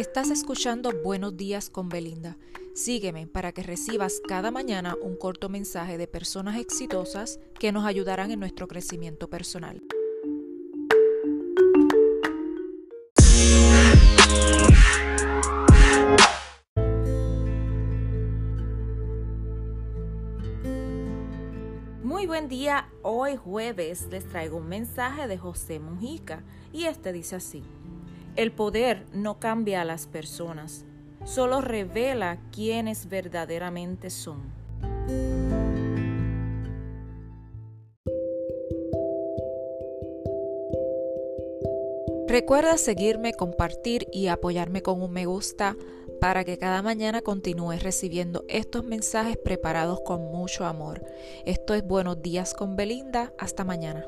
Estás escuchando Buenos días con Belinda. Sígueme para que recibas cada mañana un corto mensaje de personas exitosas que nos ayudarán en nuestro crecimiento personal. Muy buen día, hoy jueves les traigo un mensaje de José Mujica y este dice así. El poder no cambia a las personas, solo revela quiénes verdaderamente son. Recuerda seguirme, compartir y apoyarme con un me gusta para que cada mañana continúes recibiendo estos mensajes preparados con mucho amor. Esto es Buenos días con Belinda. Hasta mañana.